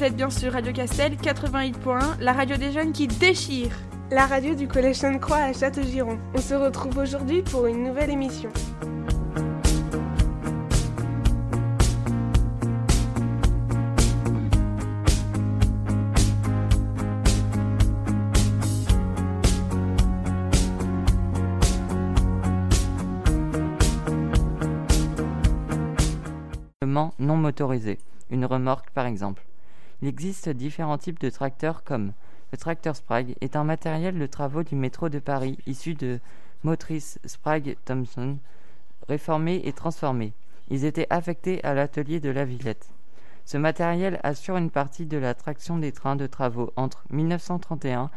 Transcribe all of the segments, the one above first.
vous êtes bien sur Radio Castel 88.1, la radio des jeunes qui déchire. La radio du Collège Sainte-Croix à Châteaugiron. On se retrouve aujourd'hui pour une nouvelle émission. non motorisé, une remorque par exemple. Il existe différents types de tracteurs comme le tracteur Sprague est un matériel de travaux du métro de Paris issu de motrices Sprague Thompson réformées et transformées. Ils étaient affectés à l'atelier de la Villette. Ce matériel assure une partie de la traction des trains de travaux entre 1931,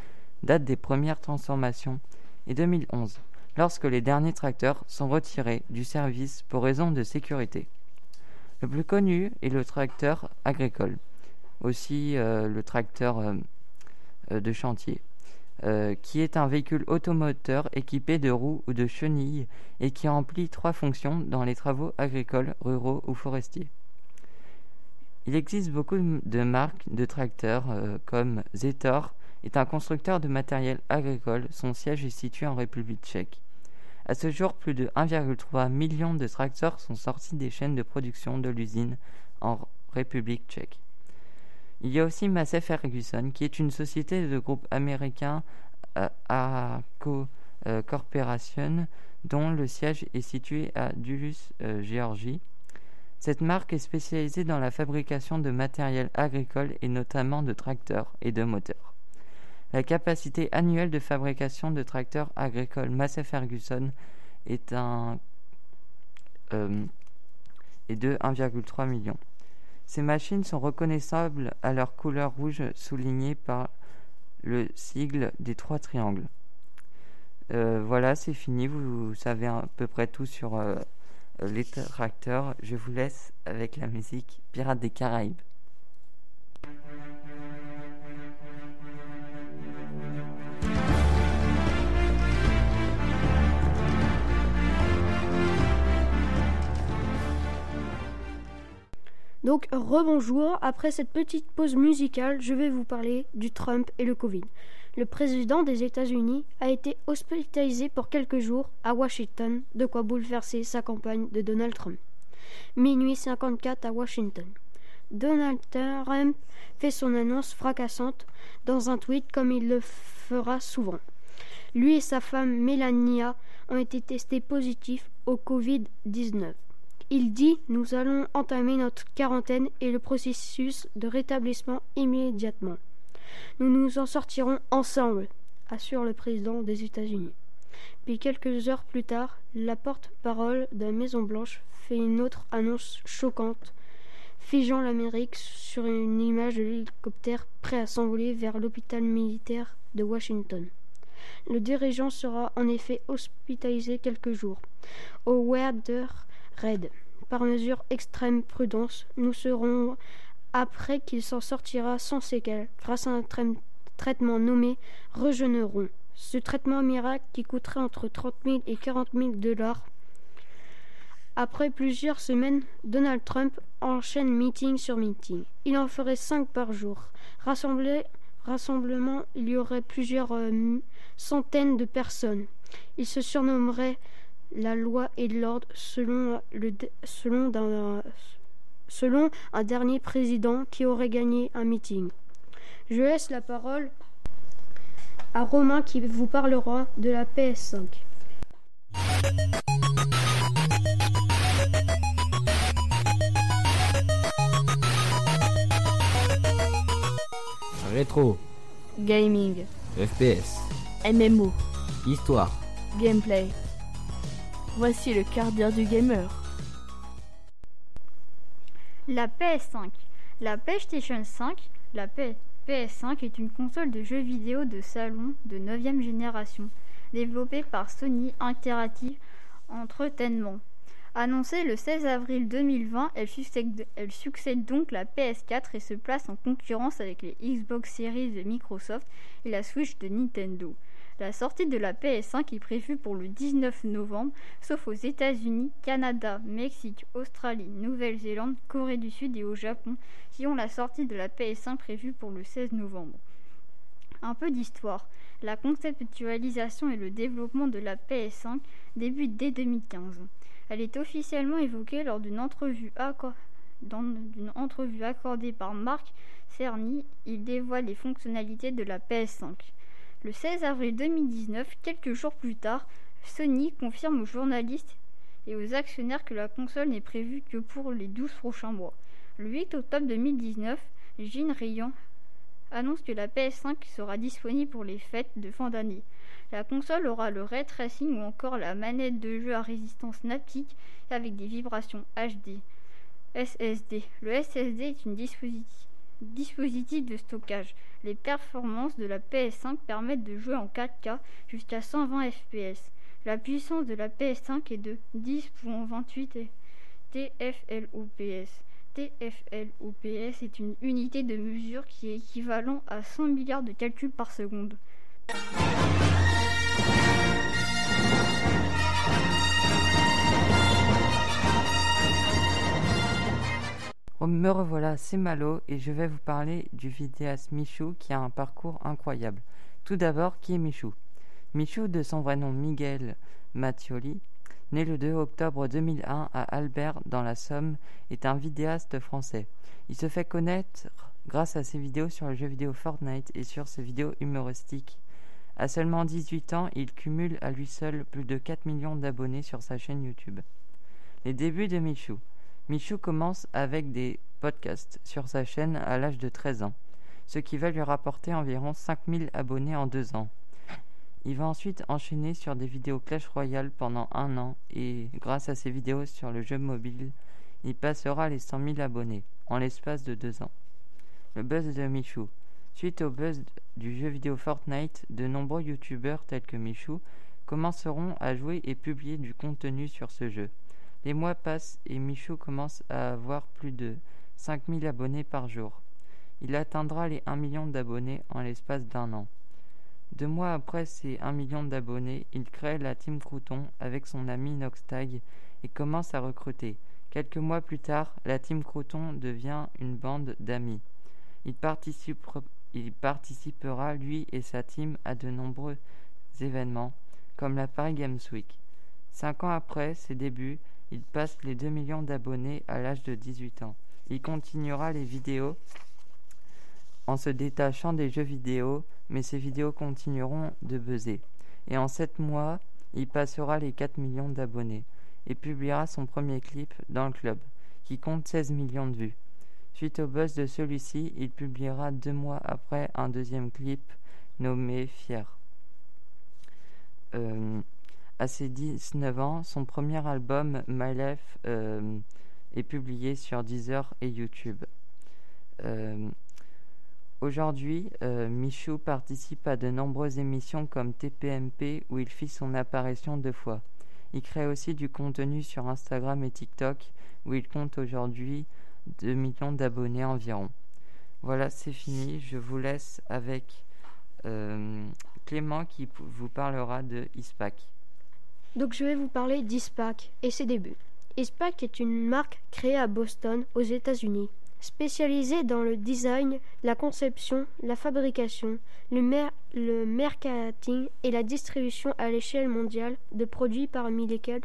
date des premières transformations, et 2011, lorsque les derniers tracteurs sont retirés du service pour raison de sécurité. Le plus connu est le tracteur agricole, aussi euh, le tracteur euh, euh, de chantier, qui est un véhicule automoteur équipé de roues ou de chenilles et qui remplit trois fonctions dans les travaux agricoles, ruraux ou forestiers. Il existe beaucoup de marques de tracteurs comme Zetor est un constructeur de matériel agricole. Son siège est situé en République tchèque. À ce jour, plus de 1,3 million de tracteurs sont sortis des chaînes de production de l'usine en République tchèque. Il y a aussi Massey Ferguson, qui est une société de groupe américain euh, ACO euh, Corporation, dont le siège est situé à Duluth, euh, Géorgie. Cette marque est spécialisée dans la fabrication de matériel agricole et notamment de tracteurs et de moteurs. La capacité annuelle de fabrication de tracteurs agricoles Massey Ferguson est, un, euh, de 1,3 million. Ces machines sont reconnaissables à leur couleur rouge soulignée par le sigle des trois triangles. Euh, voilà, c'est fini. Vous, savez à peu près tout sur euh, les tracteurs. Je vous laisse avec la musique Pirates des Caraïbes. Donc rebonjour, après cette petite pause musicale, je vais vous parler du Trump et le Covid. Le président des États-Unis a été hospitalisé pour quelques jours à Washington, de quoi bouleverser sa campagne de Donald Trump. Minuit 54 à Washington. Donald Trump fait son annonce fracassante dans un tweet comme il le fera souvent. Lui et sa femme Melania ont été testés positifs au Covid-19. Il dit Nous allons entamer notre quarantaine et le processus de rétablissement immédiatement. Nous nous en sortirons ensemble, assure le président des États-Unis. Puis quelques heures plus tard, la porte-parole de la Maison-Blanche fait une autre annonce choquante, figeant l'Amérique sur une image de l'hélicoptère prêt à s'envoler vers l'hôpital militaire de Washington. Le dirigeant sera en effet hospitalisé quelques jours au Par mesure extrême prudence, nous serons après qu'il s'en sortira sans séquelles, grâce à un traitement nommé Rejeûnerons. Ce traitement miracle qui coûterait entre 30 000 et 40 000 dollars. Après plusieurs semaines, Donald Trump enchaîne meeting sur meeting. Il en ferait cinq par jour. rassemblement, il y aurait plusieurs euh, centaines de personnes. Il se surnommerait la loi et l'ordre selon, le, selon, un, selon un dernier président qui aurait gagné un meeting. Je laisse la parole à Romain qui vous parlera de la PS5. Rétro. Gaming. FPS. MMO. Histoire. Gameplay. Voici le quart d'heure du gamer. La PS5. La PlayStation 5, la PS5 est une console de jeux vidéo de salon de 9e génération, développée par Sony Interactive Entertainment. Annoncée le 16 avril 2020, elle succède, elle succède donc la PS4 et se place en concurrence avec les Xbox Series de Microsoft et la Switch de Nintendo. La sortie de la PS5 est prévue pour le 19 novembre, sauf aux États-Unis, Canada, Mexique, Australie, Nouvelle-Zélande, Corée du Sud et au Japon, qui ont la sortie de la PS5 prévue pour le 16 novembre. Un peu d'histoire. La conceptualisation et le développement de la PS5 débutent dès 2015. Elle est officiellement évoquée lors d'une entrevue, accordée par Marc Cerny. Il dévoile les fonctionnalités de la PS5. Le 16 avril 2019, quelques jours plus tard, Sony confirme aux journalistes et aux actionnaires que la console n'est prévue que pour les 12 prochains mois. Le 8 octobre 2019, Jean Rayon annonce que la PS5 sera disponible pour les fêtes de fin d'année. La console aura le ray tracing ou encore la manette de jeu à résistance naptique avec des vibrations HD. SSD. Le SSD est une dispositif dispositif de stockage. Les performances de la PS5 permettent de jouer en 4K jusqu'à 120 fps. La puissance de la PS5 est de 10.28 TFLOPS. TFLOPS est une unité de mesure qui est équivalent à 100 milliards de calculs par seconde. Me revoilà, c'est Malo et je vais vous parler du vidéaste Michou qui a un parcours incroyable. Tout d'abord, qui est Michou? Michou, de son vrai nom Miguel Mattioli, né le 2 octobre 2001 à Albert dans la Somme, est un vidéaste français. Il se fait connaître grâce à ses vidéos sur le jeu vidéo Fortnite et sur ses vidéos humoristiques. À seulement 18 ans, il cumule à lui seul plus de 4 millions d'abonnés sur sa chaîne YouTube. Les débuts de Michou. Michou commence avec des podcasts sur sa chaîne à l'âge de 13 ans, ce qui va lui rapporter environ 5000 abonnés en deux ans. Il va ensuite enchaîner sur des vidéos Clash Royale pendant un an et grâce à ses vidéos sur le jeu mobile, il passera les 100 000 abonnés en l'espace de deux ans. Le buzz de Michou. Suite au buzz du jeu vidéo Fortnite, de nombreux youtubeurs tels que Michou commenceront à jouer et publier du contenu sur ce jeu. Les mois passent et Michou commence à avoir plus de 5000 abonnés par jour. Il atteindra les 1 million d'abonnés en l'espace d'un an. Deux mois après ces 1 million d'abonnés, il crée la Team Crouton avec son ami Noxtag et commence à recruter. Quelques mois plus tard, la Team Crouton devient une bande d'amis. Il, participera, lui et sa team, à de nombreux événements, comme la Paris Games Week. Cinq ans après ses débuts, il passe les 2 millions d'abonnés à l'âge de 18 ans. Il continuera les vidéos en se détachant des jeux vidéo, mais ses vidéos continueront de buzzer. Et en 7 mois, il passera les 4 millions d'abonnés et publiera son premier clip dans le club, qui compte 16 millions de vues. Suite au buzz de celui-ci, il publiera deux mois après un deuxième clip nommé Fier. À ses 19 ans, son premier album, My Life, euh, est publié sur Deezer et YouTube. Euh, aujourd'hui, euh, Michou participe à de nombreuses émissions comme TPMP où il fit son apparition deux fois. Il crée aussi du contenu sur Instagram et TikTok où il compte aujourd'hui 2 millions d'abonnés environ. Voilà, c'est fini. Je vous laisse avec Clément qui vous parlera de ISPAC. Donc je vais vous parler d'ISPAC et ses débuts. ISPAC est une marque créée à Boston, aux États-Unis, spécialisée dans le design, la conception, la fabrication, le, marketing et la distribution à l'échelle mondiale de produits parmi lesquels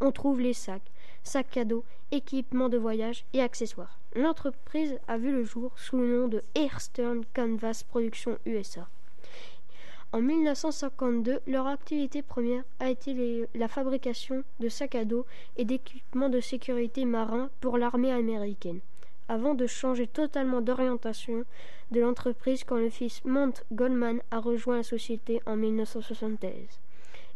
on trouve les sacs, sacs cadeaux, équipements de voyage et accessoires. L'entreprise a vu le jour sous le nom de Airstern Canvas Production USA. En 1952, leur activité première a été la fabrication de sacs à dos et d'équipements de sécurité marins pour l'armée américaine, avant de changer totalement d'orientation de l'entreprise quand le fils Mont Goldman a rejoint la société en 1973.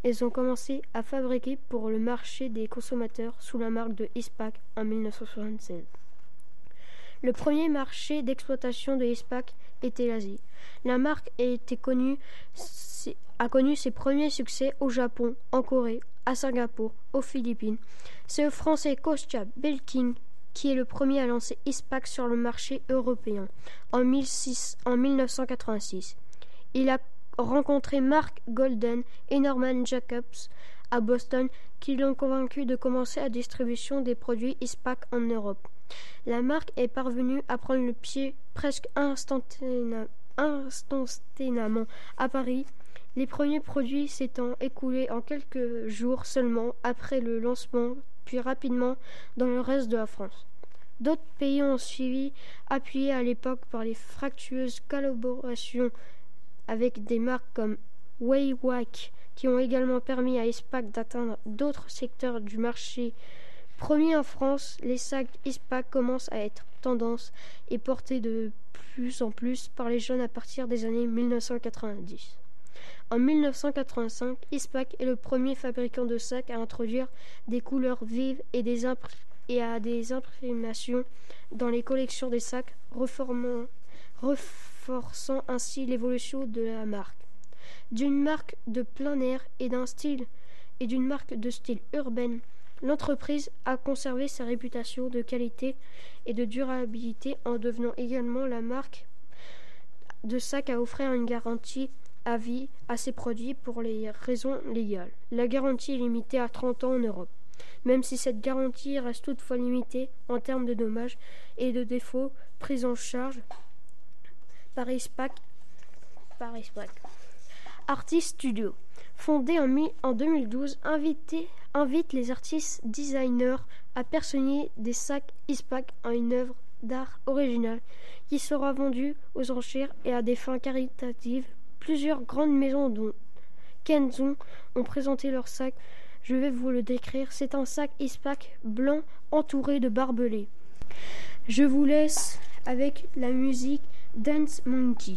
Ils ont commencé à fabriquer pour le marché des consommateurs sous la marque de ISPAC en 1976. Le premier marché d'exploitation de ISPAC était l'Asie. La marque a, connu ses premiers succès au Japon, en Corée, à Singapour, aux Philippines. C'est le français Kostya Belking qui est le premier à lancer ISPAC sur le marché européen en, 16, en 1986. Il a rencontré Mark Golden et Norman Jacobs à Boston qui l'ont convaincu de commencer la distribution des produits ISPAC en Europe. La marque est parvenue à prendre le pied presque instantanément à Paris, les premiers produits s'étant écoulés en quelques jours seulement après le lancement, puis rapidement dans le reste de la France. D'autres pays ont suivi, appuyés à l'époque par les fractueuses collaborations avec des marques comme Waywack, qui ont également permis à ISPAC d'atteindre d'autres secteurs du marché. Premier en France, les sacs ISPAC commencent à être tendance et portés de plus en plus par les jeunes à partir des années 1990. En 1985, ISPAC est le premier fabricant de sacs à introduire des couleurs vives et à des imprimations dans les collections des sacs, renforçant ainsi l'évolution de la marque. D'une marque de plein air et d'un style et d'une marque de style urbaine, l'entreprise a conservé sa réputation de qualité et de durabilité en devenant également la marque de sacs à offrir une garantie à vie à ses produits pour les raisons légales. La garantie est limitée à 30 ans en Europe. Même si cette garantie reste toutefois limitée en termes de dommages et de défauts pris en charge par ISPAC. Par Artist Studio, fondé en, en 2012, invite les artistes designers à personnifier des sacs ISPAC en une œuvre d'art originale qui sera vendue aux enchères et à des fins caritatives Plusieurs grandes maisons dont Kenzon ont présenté leur sac. Je vais vous le décrire. C'est un sac ISPAC blanc entouré de barbelés. Je vous laisse avec la musique Dance Monkey.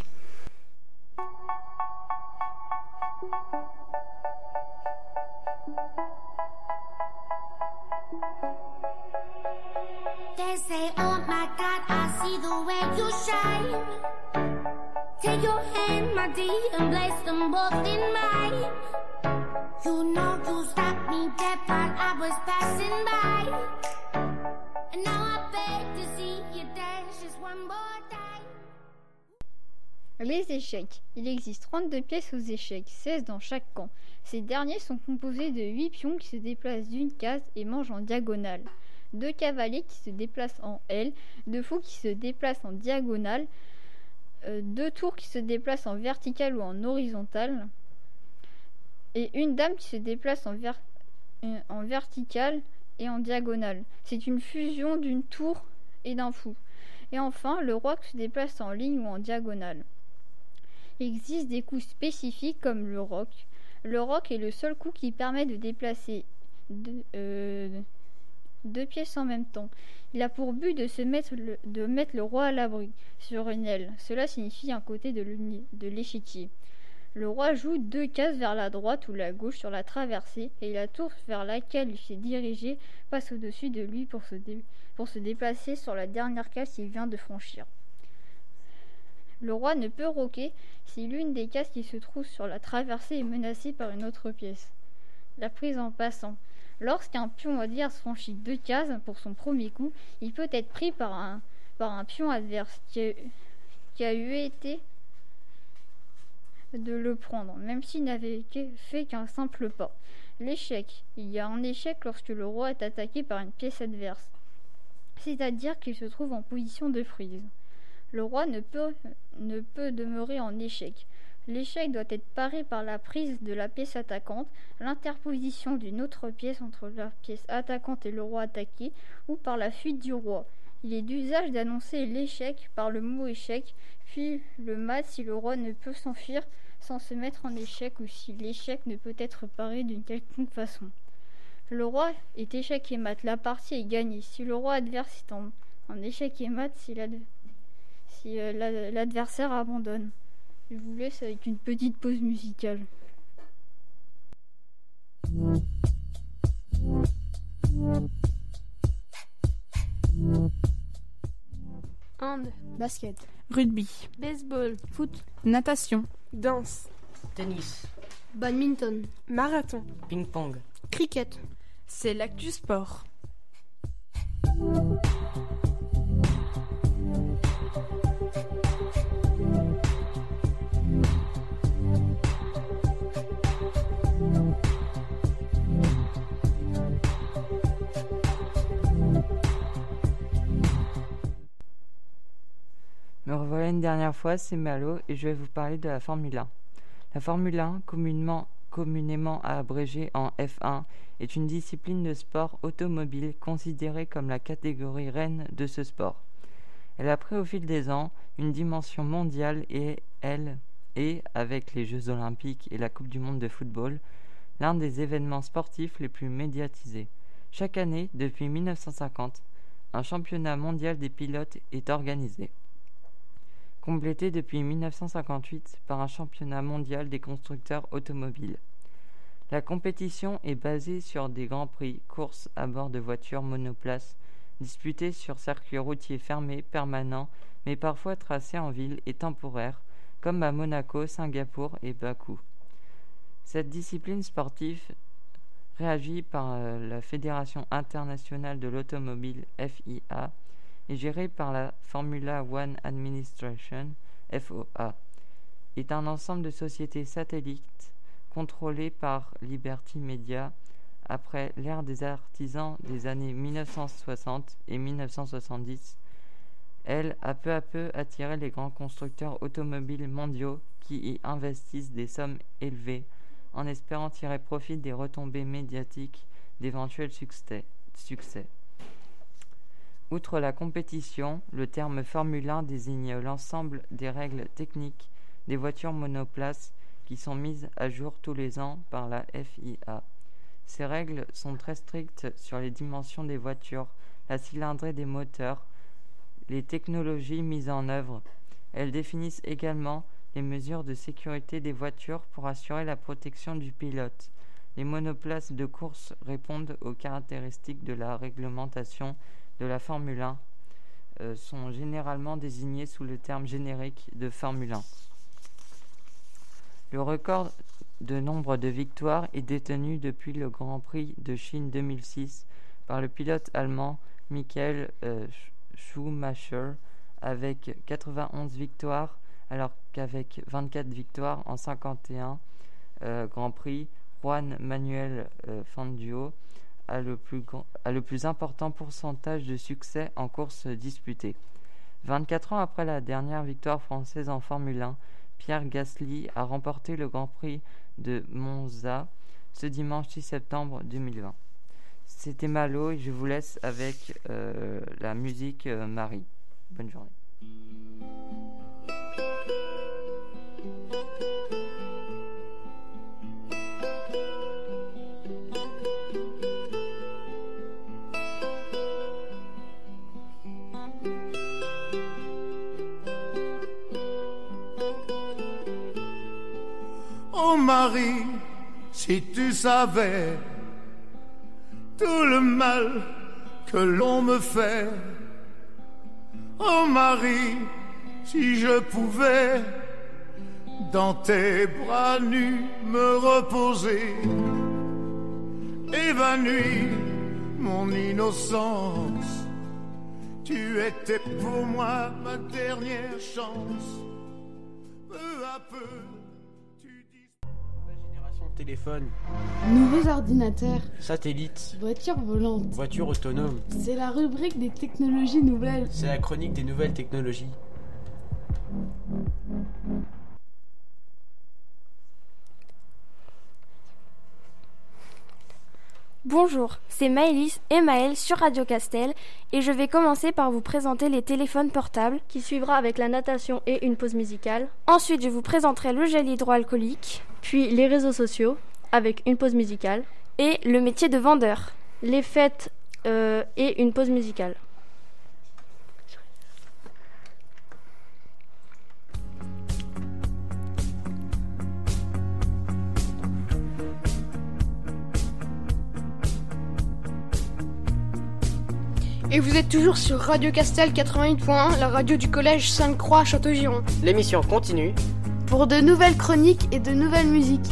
I see the way you shine. Take your hand, my dear, and place them both in mine. You know you stopped me dead while I was passing by. And now I beg to see you dance just one more time. Les échecs. Il existe 32 pièces aux échecs, 16 dans chaque camp. Ces derniers sont composés de 8 pions qui se déplacent d'une case et mangent en diagonale. Deux cavaliers qui se déplacent en L, deux fous qui se déplacent en diagonale, euh, deux tours qui se déplacent en vertical ou en horizontal et une dame qui se déplace en, euh, en vertical et en diagonale. C'est une fusion d'une tour et d'un fou. Et enfin, le roi se déplace en ligne ou en diagonale. Il existe des coups spécifiques comme le roc. Le roc est le seul coup qui permet de déplacer euh, deux pièces en même temps. Il a pour but de, se mettre, le, roi à l'abri sur une aile. Cela signifie un côté de l'échiquier. Le roi joue deux cases vers la droite ou la gauche sur la traversée et la tour vers laquelle il s'est dirigé passe au-dessus de lui pour se, pour se déplacer sur la dernière case qu'il vient de franchir. Le roi ne peut roquer si l'une des cases qui se trouve sur la traversée est menacée par une autre pièce. La prise en passant. Lorsqu'un pion adverse franchit deux cases pour son premier coup, il peut être pris par un, pion adverse qui a, eu été de le prendre, même s'il n'avait fait qu'un simple pas. L'échec. Il y a un échec lorsque le roi est attaqué par une pièce adverse, c'est-à-dire qu'il se trouve en position de frise. Le roi ne peut demeurer en échec. L'échec doit être paré par la prise de la pièce attaquante, l'interposition d'une autre pièce entre la pièce attaquante et le roi attaqué, ou par la fuite du roi. Il est d'usage d'annoncer l'échec par le mot échec, puis le mat si le roi ne peut s'enfuir sans se mettre en échec ou si l'échec ne peut être paré d'une quelconque façon. Le roi est échec et mat, la partie est gagnée. Si le roi adverse est en, échec et mat, si euh, l'adversaire abandonne. Je vous laisse avec une petite pause musicale. Hand, basket, rugby, baseball, foot, natation, danse, tennis, badminton, marathon, ping-pong, cricket. C'est l'actu sport. Une dernière fois, c'est Malo et je vais vous parler de la Formule 1. La Formule 1, communément, communément abrégée en F1, est une discipline de sport automobile considérée comme la catégorie reine de ce sport. Elle a pris au fil des ans une dimension mondiale et elle est, avec les Jeux olympiques et la Coupe du monde de football, l'un des événements sportifs les plus médiatisés. Chaque année, depuis 1950, un championnat mondial des pilotes est organisé, complété depuis 1958 par un championnat mondial des constructeurs automobiles. La compétition est basée sur des grands prix, courses à bord de voitures monoplaces, disputées sur circuits routiers fermés, permanents, mais parfois tracés en ville et temporaires, comme à Monaco, Singapour et Bakou. Cette discipline sportive réagit par euh, la Fédération internationale de l'automobile FIA et gérée par la Formula One Administration FOA. Est un ensemble de sociétés satellites contrôlées par Liberty Media après l'ère des artisans des années 1960 et 1970. Elle a peu à peu attiré les grands constructeurs automobiles mondiaux qui y investissent des sommes élevées en espérant tirer profit des retombées médiatiques d'éventuels succès. succès. Outre la compétition, le terme Formule 1 désigne l'ensemble des règles techniques des voitures monoplaces qui sont mises à jour tous les ans par la FIA. Ces règles sont très strictes sur les dimensions des voitures, la cylindrée des moteurs, les technologies mises en œuvre. Elles définissent également les mesures de sécurité des voitures pour assurer la protection du pilote. Les monoplaces de course répondent aux caractéristiques de la réglementation de la Formule 1, euh, sont généralement désignés sous le terme générique de Formule 1. Le record de nombre de victoires est détenu depuis le Grand Prix de Chine 2006 par le pilote allemand Michael euh, Schumacher avec 91 victoires alors qu'avec 24 victoires en 51 euh, Grand Prix, Juan Manuel euh, Fangio a le, plus a le plus important pourcentage de succès en course disputée. 24 ans après la dernière victoire française en Formule 1, Pierre Gasly a remporté le Grand Prix de Monza ce dimanche 6 septembre 2020. C'était Malo et je vous laisse avec euh, la musique Marie. Bonne journée. Marie, si tu savais tout le mal que l'on me fait. Oh Marie, si je pouvais dans tes bras nus me reposer, évanoui mon innocence. Tu étais pour moi ma dernière chance. Peu à peu, téléphone, Nouveaux ordinateurs, satellites, voitures volantes. voitures autonomes. C'est la rubrique des technologies nouvelles. C'est la chronique des nouvelles technologies. Bonjour, c'est Maëlys et Maël sur Radio Castel et je vais commencer par vous présenter les téléphones portables. qui suivra avec la natation et une pause musicale, Ensuite, je vous présenterai le gel hydroalcoolique puis les réseaux sociaux avec une pause musicale, et le métier de vendeur. les fêtes euh, et une pause musicale. Et vous êtes toujours sur Radio Castel 88.1, la radio du collège Sainte-Croix Château-Giron, L'émission continue. Pour de nouvelles chroniques et de nouvelles musiques.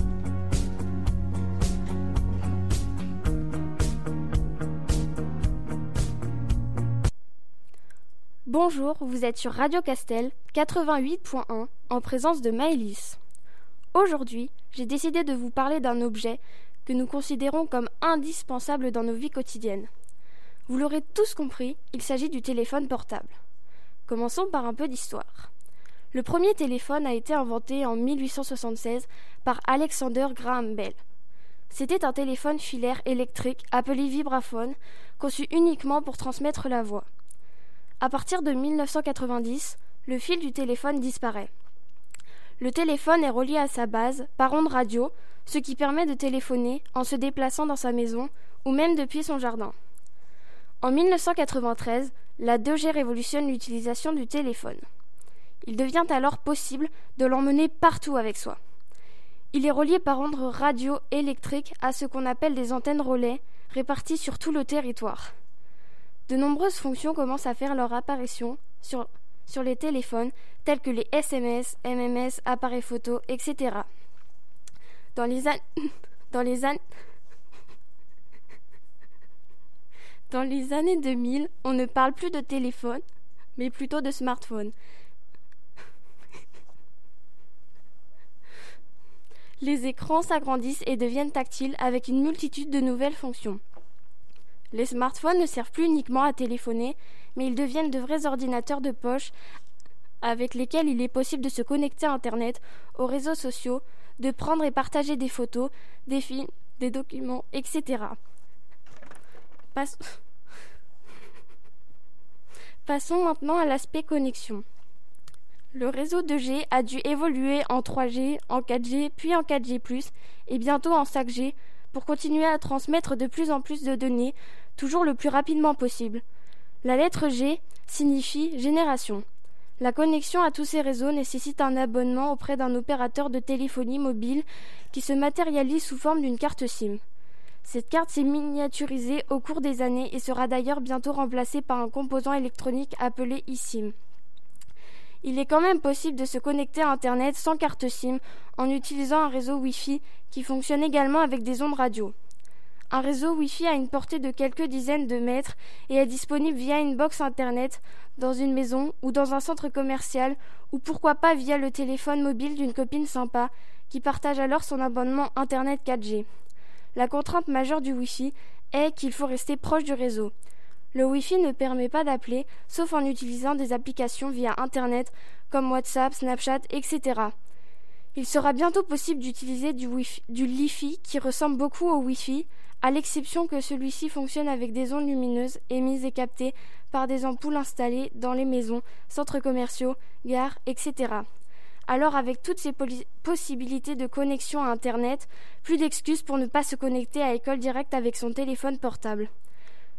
Bonjour, vous êtes sur Radio Castel 88.1 en présence de Maëlys. Aujourd'hui, j'ai décidé de vous parler d'un objet que nous considérons comme indispensable dans nos vies quotidiennes. Vous l'aurez tous compris, il s'agit du téléphone portable. Commençons par un peu d'histoire. Le premier téléphone a été inventé en 1876 par Alexander Graham Bell. C'était un téléphone filaire électrique appelé vibraphone, conçu uniquement pour transmettre la voix. À partir de 1990, le fil du téléphone disparaît. Le téléphone est relié à sa base par onde radio, ce qui permet de téléphoner en se déplaçant dans sa maison ou même depuis son jardin. En 1993, la 2G révolutionne l'utilisation du téléphone. Il devient alors possible de l'emmener partout avec soi. Il est relié par onde radio électrique à ce qu'on appelle des antennes relais réparties sur tout le territoire. De nombreuses fonctions commencent à faire leur apparition sur, les téléphones, telles que les SMS, MMS, appareils photo, etc. Dans les, an... dans les, an... dans les années 2000, on ne parle plus de téléphone, mais plutôt de smartphone. Les écrans s'agrandissent et deviennent tactiles avec une multitude de nouvelles fonctions. Les smartphones ne servent plus uniquement à téléphoner, mais ils deviennent de vrais ordinateurs de poche avec lesquels il est possible de se connecter à Internet, aux réseaux sociaux, de prendre et partager des photos, des films, des documents, etc. Passons maintenant à l'aspect connexion. Le réseau 2G a dû évoluer en 3G, en 4G, puis en 4G, et bientôt en 5G pour continuer à transmettre de plus en plus de données, toujours le plus rapidement possible. La lettre G signifie génération. La connexion à tous ces réseaux nécessite un abonnement auprès d'un opérateur de téléphonie mobile qui se matérialise sous forme d'une carte SIM. Cette carte s'est miniaturisée au cours des années et sera d'ailleurs bientôt remplacée par un composant électronique appelé eSIM. Il est quand même possible de se connecter à Internet sans carte SIM en utilisant un réseau Wi-Fi qui fonctionne également avec des ondes radio. Un réseau Wi-Fi a une portée de quelques dizaines de mètres et est disponible via une box Internet dans une maison ou dans un centre commercial ou pourquoi pas via le téléphone mobile d'une copine sympa qui partage alors son abonnement Internet 4G. La contrainte majeure du Wi-Fi est qu'il faut rester proche du réseau. Le Wi-Fi ne permet pas d'appeler, sauf en utilisant des applications via Internet comme WhatsApp, Snapchat, etc. Il sera bientôt possible d'utiliser du, du Li-Fi qui ressemble beaucoup au Wi-Fi, à l'exception que celui-ci fonctionne avec des ondes lumineuses émises et captées par des ampoules installées dans les maisons, centres commerciaux, gares, etc. Alors avec toutes ces possibilités de connexion à Internet, plus d'excuses pour ne pas se connecter à école directe avec son téléphone portable.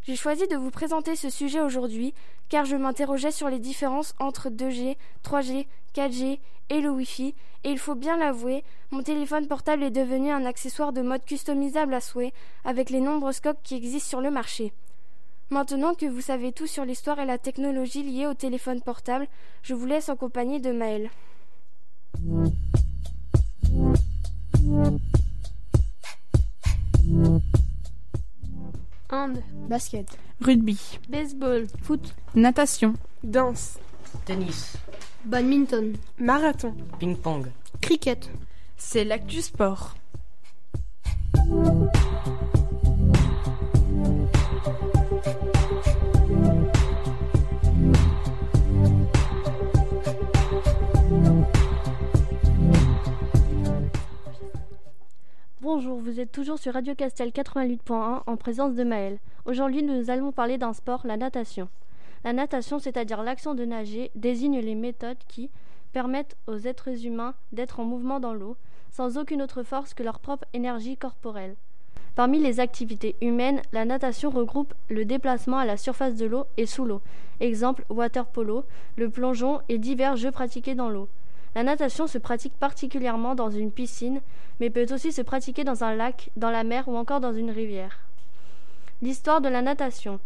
J'ai choisi de vous présenter ce sujet aujourd'hui car je m'interrogeais sur les différences entre 2G, 3G, 4G et le Wi-Fi et il faut bien l'avouer, mon téléphone portable est devenu un accessoire de mode customisable à souhait avec les nombreuses coques qui existent sur le marché. Maintenant que vous savez tout sur l'histoire et la technologie liée au téléphone portable, je vous laisse en compagnie de Maël. Hand, basket, rugby, baseball, foot, natation, danse, tennis, badminton, marathon, ping-pong, cricket. C'est l'actu sport. Bonjour, vous êtes toujours sur Radio Castel 88.1 en présence de Maël. Aujourd'hui, nous allons parler d'un sport, la natation. La natation, c'est-à-dire l'action de nager, désigne les méthodes qui permettent aux êtres humains d'être en mouvement dans l'eau, sans aucune autre force que leur propre énergie corporelle. Parmi les activités humaines, la natation regroupe le déplacement à la surface de l'eau et sous l'eau. Exemple, water polo, le plongeon et divers jeux pratiqués dans l'eau. La natation se pratique particulièrement dans une piscine, mais peut aussi se pratiquer dans un lac, dans la mer ou encore dans une rivière. L'histoire de la natation.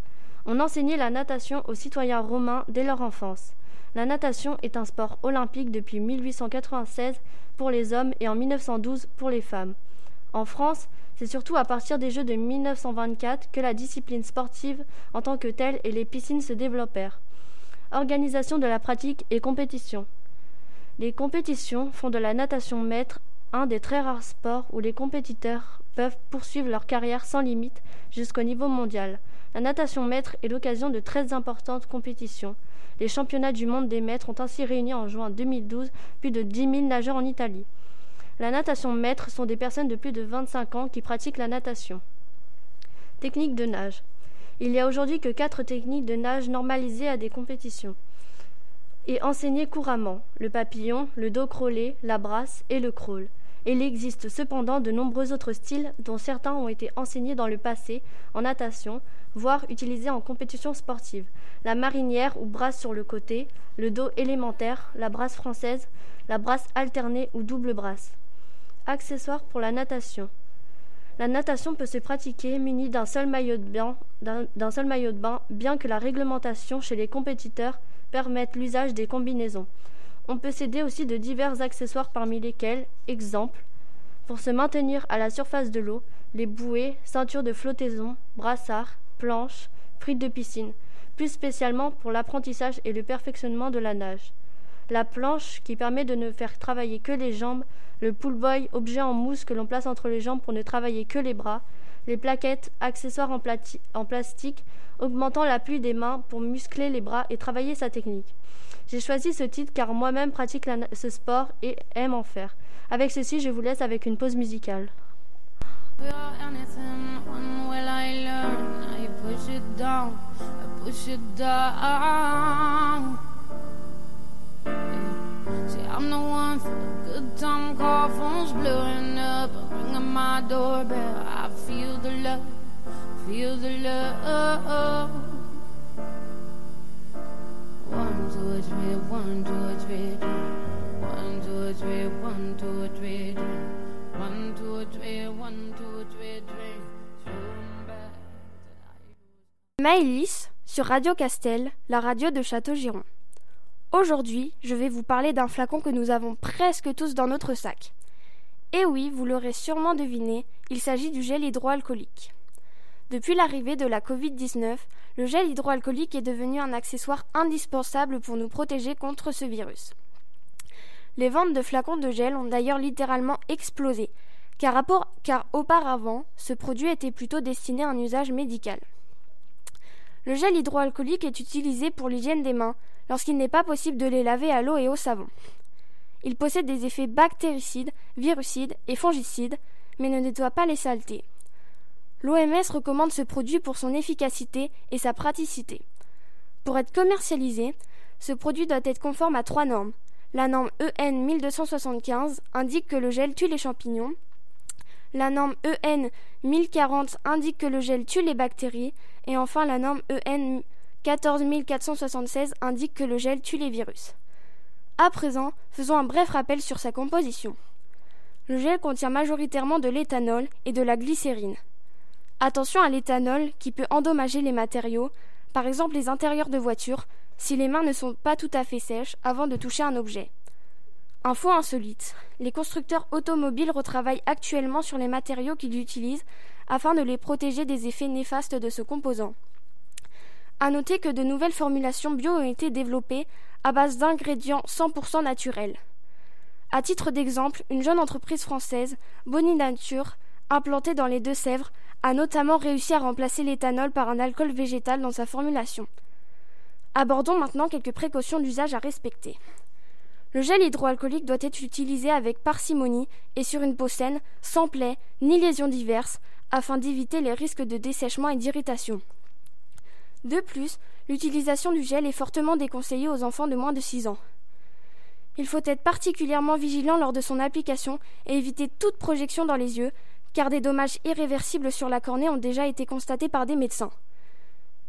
On enseignait la natation aux citoyens romains dès leur enfance. La natation est un sport olympique depuis 1896 pour les hommes et en 1912 pour les femmes. En France, c'est surtout à partir des Jeux de 1924 que la discipline sportive en tant que telle et les piscines se développèrent. Organisation de la pratique et compétition. Les compétitions font de la natation maître un des très rares sports où les compétiteurs peuvent poursuivre leur carrière sans limite jusqu'au niveau mondial. La natation maître est l'occasion de très importantes compétitions. Les championnats du monde des maîtres ont ainsi réuni en juin 2012 plus de 10 000 nageurs en Italie. La natation maître sont des personnes de plus de 25 ans qui pratiquent la natation. Technique de nage. Il n'y a aujourd'hui que quatre techniques de nage normalisées à des compétitions et enseignées couramment le papillon, le dos crawlé, la brasse et le crawl. Il existe cependant de nombreux autres styles dont certains ont été enseignés dans le passé en natation, voire utilisés en compétition sportive. La marinière ou brasse sur le côté, le dos élémentaire, la brasse française, la brasse alternée ou double brasse. Accessoires pour la natation. La natation peut se pratiquer munie d'un seul maillot de bain, bien que la réglementation chez les compétiteurs permette l'usage des combinaisons. On peut s'aider aussi de divers accessoires parmi lesquels, exemple, pour se maintenir à la surface de l'eau, les bouées, ceintures de flottaison, brassards, planches, frites de piscine, plus spécialement pour l'apprentissage et le perfectionnement de la nage. La planche qui permet de ne faire travailler que les jambes, le pull boy, objet en mousse que l'on place entre les jambes pour ne travailler que les bras, les plaquettes, accessoires en, plastique, augmentant l'appui des mains pour muscler les bras et travailler sa technique. J'ai choisi ce titre car moi-même pratique ce sport et aime en faire. Avec ceci, je vous laisse avec une pause musicale. See, I'm the one for a good time call, phone's blowing up, ringing my doorbell. I feel the love, feel the love. One, two, three, one, two, three, one, two, three, one, two, three, one, two, three, one, two, three, three. Maëlys sur Radio Castel, la radio de Château-Giron. Aujourd'hui, je vais vous parler d'un flacon que nous avons presque tous dans notre sac. Et oui, vous l'aurez sûrement deviné, il s'agit du gel hydroalcoolique. Depuis l'arrivée de la Covid-19, le gel hydroalcoolique est devenu un accessoire indispensable pour nous protéger contre ce virus. Les ventes de flacons de gel ont d'ailleurs littéralement explosé, car, car auparavant, ce produit était plutôt destiné à un usage médical. Le gel hydroalcoolique est utilisé pour l'hygiène des mains, lorsqu'il n'est pas possible de les laver à l'eau et au savon. Il possède des effets bactéricides, virucides et fongicides, mais ne nettoie pas les saletés. L'OMS recommande ce produit pour son efficacité et sa praticité. Pour être commercialisé, ce produit doit être conforme à trois normes. La norme EN 1275 indique que le gel tue les champignons. La norme EN 1040 indique que le gel tue les bactéries. Et enfin, la norme EN 14476 indique que le gel tue les virus. À présent, faisons un bref rappel sur sa composition. Le gel contient majoritairement de l'éthanol et de la glycérine. Attention à l'éthanol qui peut endommager les matériaux, par exemple les intérieurs de voitures, si les mains ne sont pas tout à fait sèches avant de toucher un objet. Info insolite. Les constructeurs automobiles retravaillent actuellement sur les matériaux qu'ils utilisent afin de les protéger des effets néfastes de ce composant. À noter que de nouvelles formulations bio ont été développées à base d'ingrédients 100% naturels. À titre d'exemple, une jeune entreprise française, Boni Nature, implantée dans les Deux-Sèvres, a notamment réussi à remplacer l'éthanol par un alcool végétal dans sa formulation. Abordons maintenant quelques précautions d'usage à respecter. Le gel hydroalcoolique doit être utilisé avec parcimonie et sur une peau saine, sans plaies ni lésions diverses, afin d'éviter les risques de dessèchement et d'irritation. De plus, l'utilisation du gel est fortement déconseillée aux enfants de moins de 6 ans. Il faut être particulièrement vigilant lors de son application et éviter toute projection dans les yeux, car des dommages irréversibles sur la cornée ont déjà été constatés par des médecins.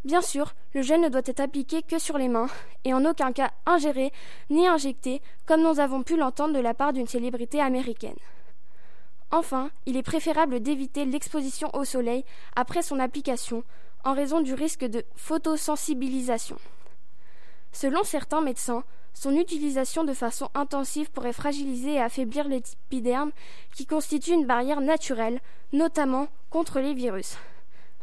Bien sûr, le gel ne doit être appliqué que sur les mains, et en aucun cas ingéré ni injecté, comme nous avons pu l'entendre de la part d'une célébrité américaine. Enfin, il est préférable d'éviter l'exposition au soleil après son application, en raison du risque de photosensibilisation. Selon certains médecins, son utilisation de façon intensive pourrait fragiliser et affaiblir l'épiderme qui constitue une barrière naturelle, notamment contre les virus.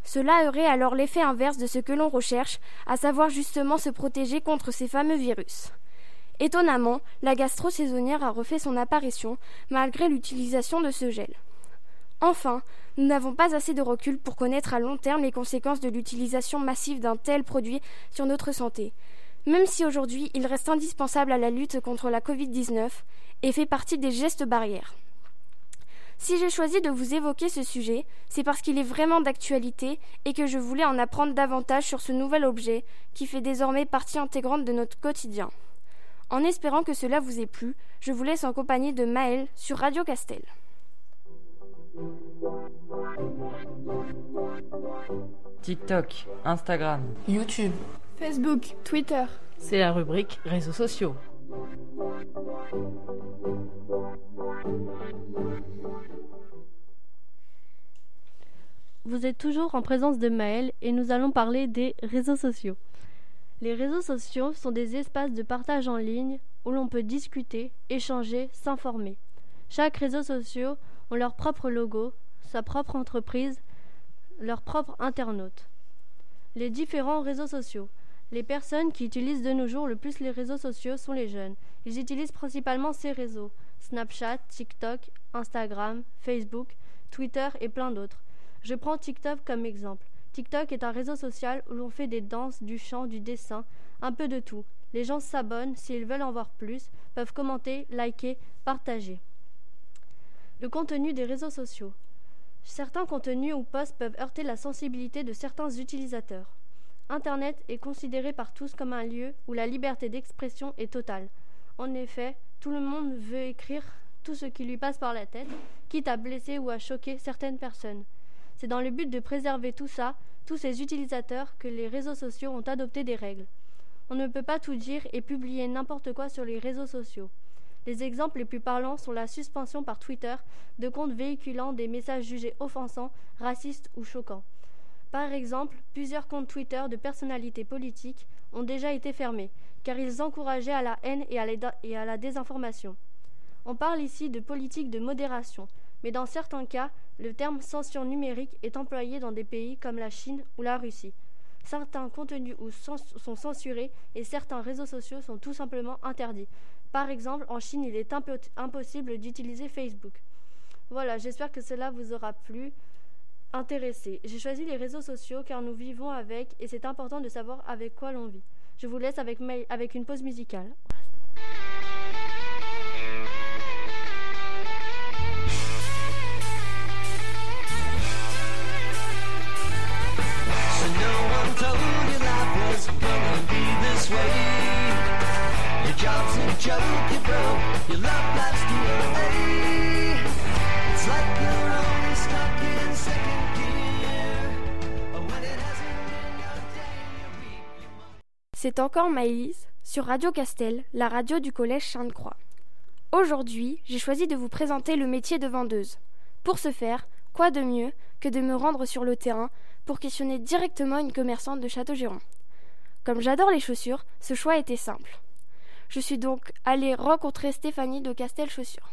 Cela aurait alors l'effet inverse de ce que l'on recherche, à savoir justement se protéger contre ces fameux virus. Étonnamment, la gastro saisonnière a refait son apparition malgré l'utilisation de ce gel. Enfin, nous n'avons pas assez de recul pour connaître à long terme les conséquences de l'utilisation massive d'un tel produit sur notre santé. Même si aujourd'hui il reste indispensable à la lutte contre la Covid-19 et fait partie des gestes barrières. Si j'ai choisi de vous évoquer ce sujet, c'est parce qu'il est vraiment d'actualité et que je voulais en apprendre davantage sur ce nouvel objet qui fait désormais partie intégrante de notre quotidien. En espérant que cela vous ait plu, je vous laisse en compagnie de Maël sur Radio Castel. TikTok, Instagram, YouTube, Facebook, Twitter. C'est la rubrique réseaux sociaux. Vous êtes toujours en présence de Maël et nous allons parler des réseaux sociaux. Les réseaux sociaux sont des espaces de partage en ligne où l'on peut discuter, échanger, s'informer. Chaque réseau social a leur propre logo, sa propre entreprise, leur propre internaute. Les différents réseaux sociaux. Les personnes qui utilisent de nos jours le plus les réseaux sociaux sont les jeunes. Ils utilisent principalement ces réseaux Snapchat, TikTok, Instagram, Facebook, Twitter et plein d'autres. Je prends TikTok comme exemple. TikTok est un réseau social où l'on fait des danses, du chant, du dessin, un peu de tout. Les gens s'abonnent, s'ils veulent en voir plus, peuvent commenter, liker, partager. Le contenu des réseaux sociaux. Certains contenus ou posts peuvent heurter la sensibilité de certains utilisateurs. Internet est considéré par tous comme un lieu où la liberté d'expression est totale. En effet, tout le monde veut écrire tout ce qui lui passe par la tête, quitte à blesser ou à choquer certaines personnes. C'est dans le but de préserver tout ça, tous ces utilisateurs, que les réseaux sociaux ont adopté des règles. On ne peut pas tout dire et publier n'importe quoi sur les réseaux sociaux. Les exemples les plus parlants sont la suspension par Twitter de comptes véhiculant des messages jugés offensants, racistes ou choquants. Par exemple, plusieurs comptes Twitter de personnalités politiques ont déjà été fermés, car ils encourageaient à la haine et à, et à la désinformation. On parle ici de politique de modération, mais dans certains cas, le terme censure numérique est employé dans des pays comme la Chine ou la Russie. Certains contenus sont censurés et certains réseaux sociaux sont tout simplement interdits. Par exemple, en Chine, il est impossible d'utiliser Facebook. Voilà, j'espère que cela vous aura plu, intéressé. J'ai choisi les réseaux sociaux car nous vivons avec et c'est important de savoir avec quoi l'on vit. Je vous laisse avec, une pause musicale. C'est encore Maëlys sur Radio Castel, la radio du collège Sainte-Croix. Aujourd'hui, j'ai choisi de vous présenter le métier de vendeuse. Pour ce faire, quoi de mieux que de me rendre sur le terrain pour questionner directement une commerçante de Château-Giron. Comme j'adore les chaussures, ce choix était simple. Je suis donc allée rencontrer Stéphanie de Castel Chaussures.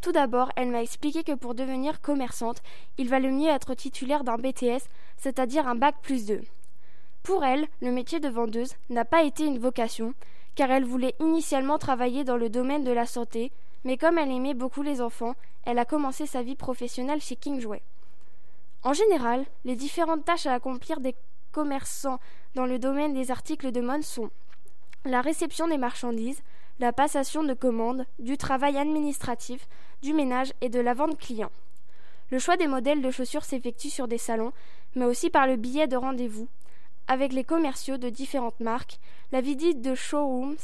Tout d'abord, elle m'a expliqué que pour devenir commerçante, il valait mieux être titulaire d'un BTS, c'est-à-dire un bac plus 2. Pour elle, le métier de vendeuse n'a pas été une vocation, car elle voulait initialement travailler dans le domaine de la santé, mais comme elle aimait beaucoup les enfants, elle a commencé sa vie professionnelle chez King Jouet. En général, les différentes tâches à accomplir des commerçants dans le domaine des articles de mode sont la réception des marchandises, la passation de commandes, du travail administratif, du ménage et de la vente client. Le choix des modèles de chaussures s'effectue sur des salons, mais aussi par le billet de rendez-vous, avec les commerciaux de différentes marques, la visite de showrooms,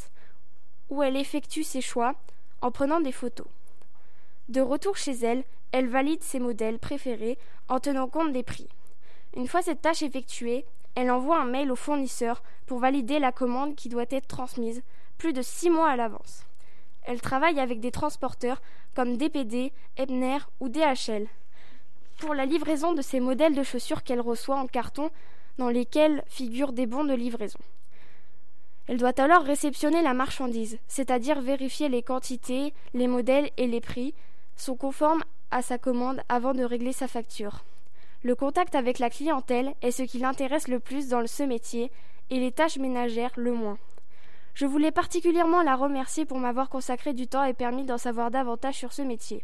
où elle effectue ses choix en prenant des photos. De retour chez elle, elle valide ses modèles préférés en tenant compte des prix. Une fois cette tâche effectuée, elle envoie un mail au fournisseur pour valider la commande qui doit être transmise plus de six mois à l'avance. Elle travaille avec des transporteurs comme DPD, Ebner ou DHL pour la livraison de ces modèles de chaussures qu'elle reçoit en carton dans lesquels figurent des bons de livraison. Elle doit alors réceptionner la marchandise, c'est-à-dire vérifier les quantités, les modèles et les prix sont conformes à sa commande avant de régler sa facture. Le contact avec la clientèle est ce qui l'intéresse le plus dans ce métier et les tâches ménagères le moins. Je voulais particulièrement la remercier pour m'avoir consacré du temps et permis d'en savoir davantage sur ce métier.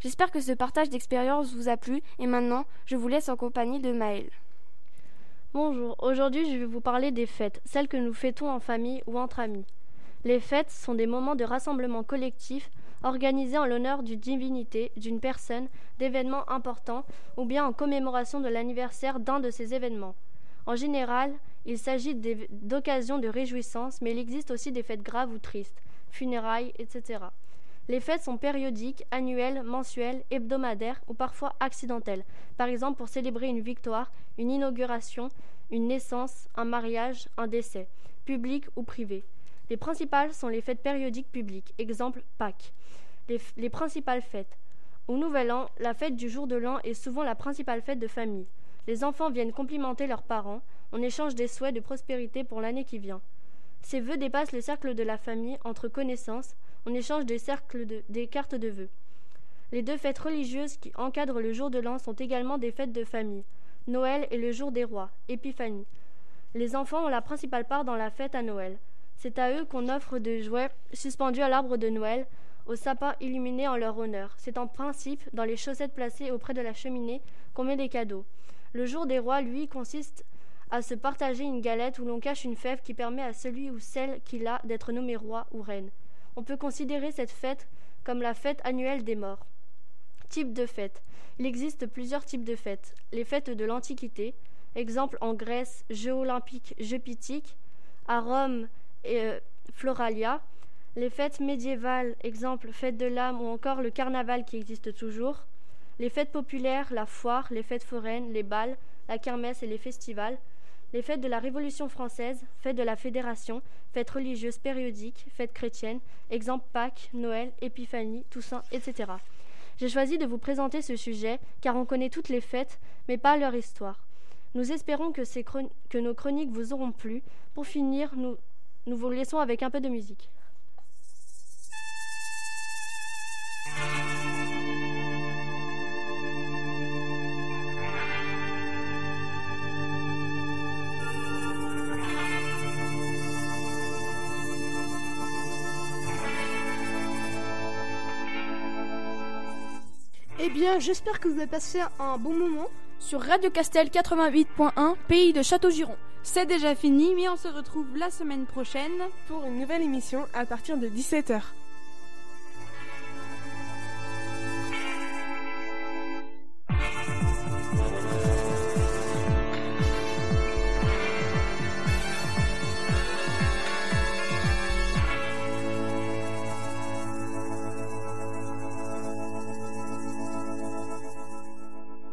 J'espère que ce partage d'expérience vous a plu et maintenant je vous laisse en compagnie de Maël. Bonjour, aujourd'hui je vais vous parler des fêtes, celles que nous fêtons en famille ou entre amis. Les fêtes sont des moments de rassemblement collectif organisés en l'honneur d'une divinité, d'une personne, d'événements importants ou bien en commémoration de l'anniversaire d'un de ces événements. En général, il s'agit d'occasions de réjouissance, mais il existe aussi des fêtes graves ou tristes, funérailles, etc. Les fêtes sont périodiques, annuelles, mensuelles, hebdomadaires ou parfois accidentelles, par exemple pour célébrer une victoire, une inauguration, une naissance, un mariage, un décès, public ou privé. Les principales sont les fêtes périodiques publiques, exemple Pâques. Les, les principales fêtes. Au Nouvel An, la fête du jour de l'an est souvent la principale fête de famille. Les enfants viennent complimenter leurs parents, on échange des souhaits de prospérité pour l'année qui vient. Ces vœux dépassent le cercle de la famille entre connaissances, on échange des, cercles des cartes de vœux. Les deux fêtes religieuses qui encadrent le jour de l'an sont également des fêtes de famille. Noël et le jour des rois, Épiphanie. Les enfants ont la principale part dans la fête à Noël. C'est à eux qu'on offre des jouets suspendus à l'arbre de Noël, au sapin illuminé en leur honneur. C'est en principe dans les chaussettes placées auprès de la cheminée qu'on met des cadeaux. Le jour des rois, lui, consiste à se partager une galette où l'on cache une fève qui permet à celui ou celle qui l'a d'être nommé roi ou reine. On peut considérer cette fête comme la fête annuelle des morts. Type de fête. Il existe plusieurs types de fêtes. Les fêtes de l'Antiquité, exemple en Grèce, Jeux olympiques, Jeux pythiques, à Rome, et, euh, Floralia. Les fêtes médiévales, exemple fête de l'âme ou encore le carnaval qui existe toujours. Les fêtes populaires, la foire, les fêtes foraines, les bals, la kermesse et les festivals les fêtes de la Révolution française, fêtes de la Fédération, fêtes religieuses périodiques, fêtes chrétiennes, exemple Pâques, Noël, Épiphanie, Toussaint, etc. J'ai choisi de vous présenter ce sujet car on connaît toutes les fêtes, mais pas leur histoire. Nous espérons que, que nos chroniques vous auront plu. Pour finir, nous, nous vous laissons avec un peu de musique. Eh bien, j'espère que vous avez passé un bon moment. Sur Radio Castel 88.1, pays de Château-Giron. C'est déjà fini, mais on se retrouve la semaine prochaine pour une nouvelle émission à partir de 17h.